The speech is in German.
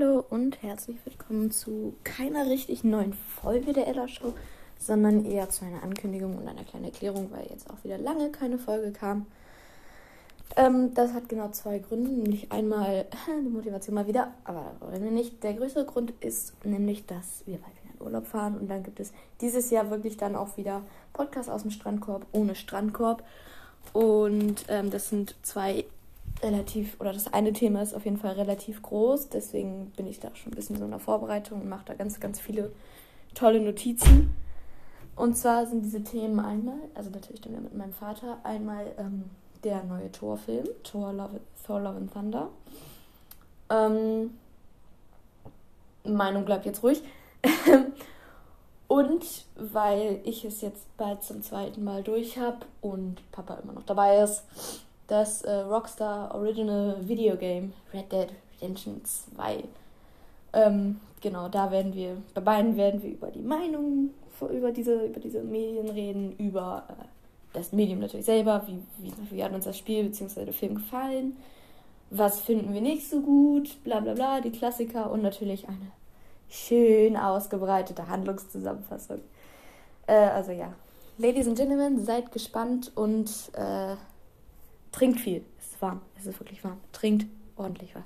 Hallo und herzlich willkommen zu keiner richtig neuen Folge der Ella Show, sondern eher zu einer Ankündigung und einer kleinen Erklärung, weil jetzt auch wieder lange keine Folge kam. Ähm, das hat genau zwei Gründe, nämlich einmal die Motivation mal wieder, aber wollen wir nicht. Der größere Grund ist nämlich, dass wir bald wieder in Urlaub fahren und dann gibt es dieses Jahr wirklich dann auch wieder Podcast aus dem Strandkorb ohne Strandkorb. Und ähm, das sind zwei relativ, oder das eine Thema ist auf jeden Fall relativ groß, deswegen bin ich da schon ein bisschen so in der Vorbereitung und mache da ganz, ganz viele tolle Notizen. Und zwar sind diese Themen einmal, also natürlich dann mit meinem Vater, einmal ähm, der neue Thor-Film, Thor Love, Thor Love and Thunder. Ähm, Meinung bleibt jetzt ruhig. und weil ich es jetzt bald zum zweiten Mal durch habe und Papa immer noch dabei ist, das äh, Rockstar Original Video Game Red Dead Redemption 2. Ähm, genau, da werden wir, bei beiden werden wir über die Meinung über diese, über diese Medien reden, über äh, das Medium natürlich selber, wie, wie, wie hat uns das Spiel bzw. der Film gefallen, was finden wir nicht so gut, bla bla bla, die Klassiker und natürlich eine schön ausgebreitete Handlungszusammenfassung. Äh, also ja, Ladies and Gentlemen, seid gespannt und äh, Trinkt viel. Es ist warm. Es ist wirklich warm. Trinkt ordentlich was.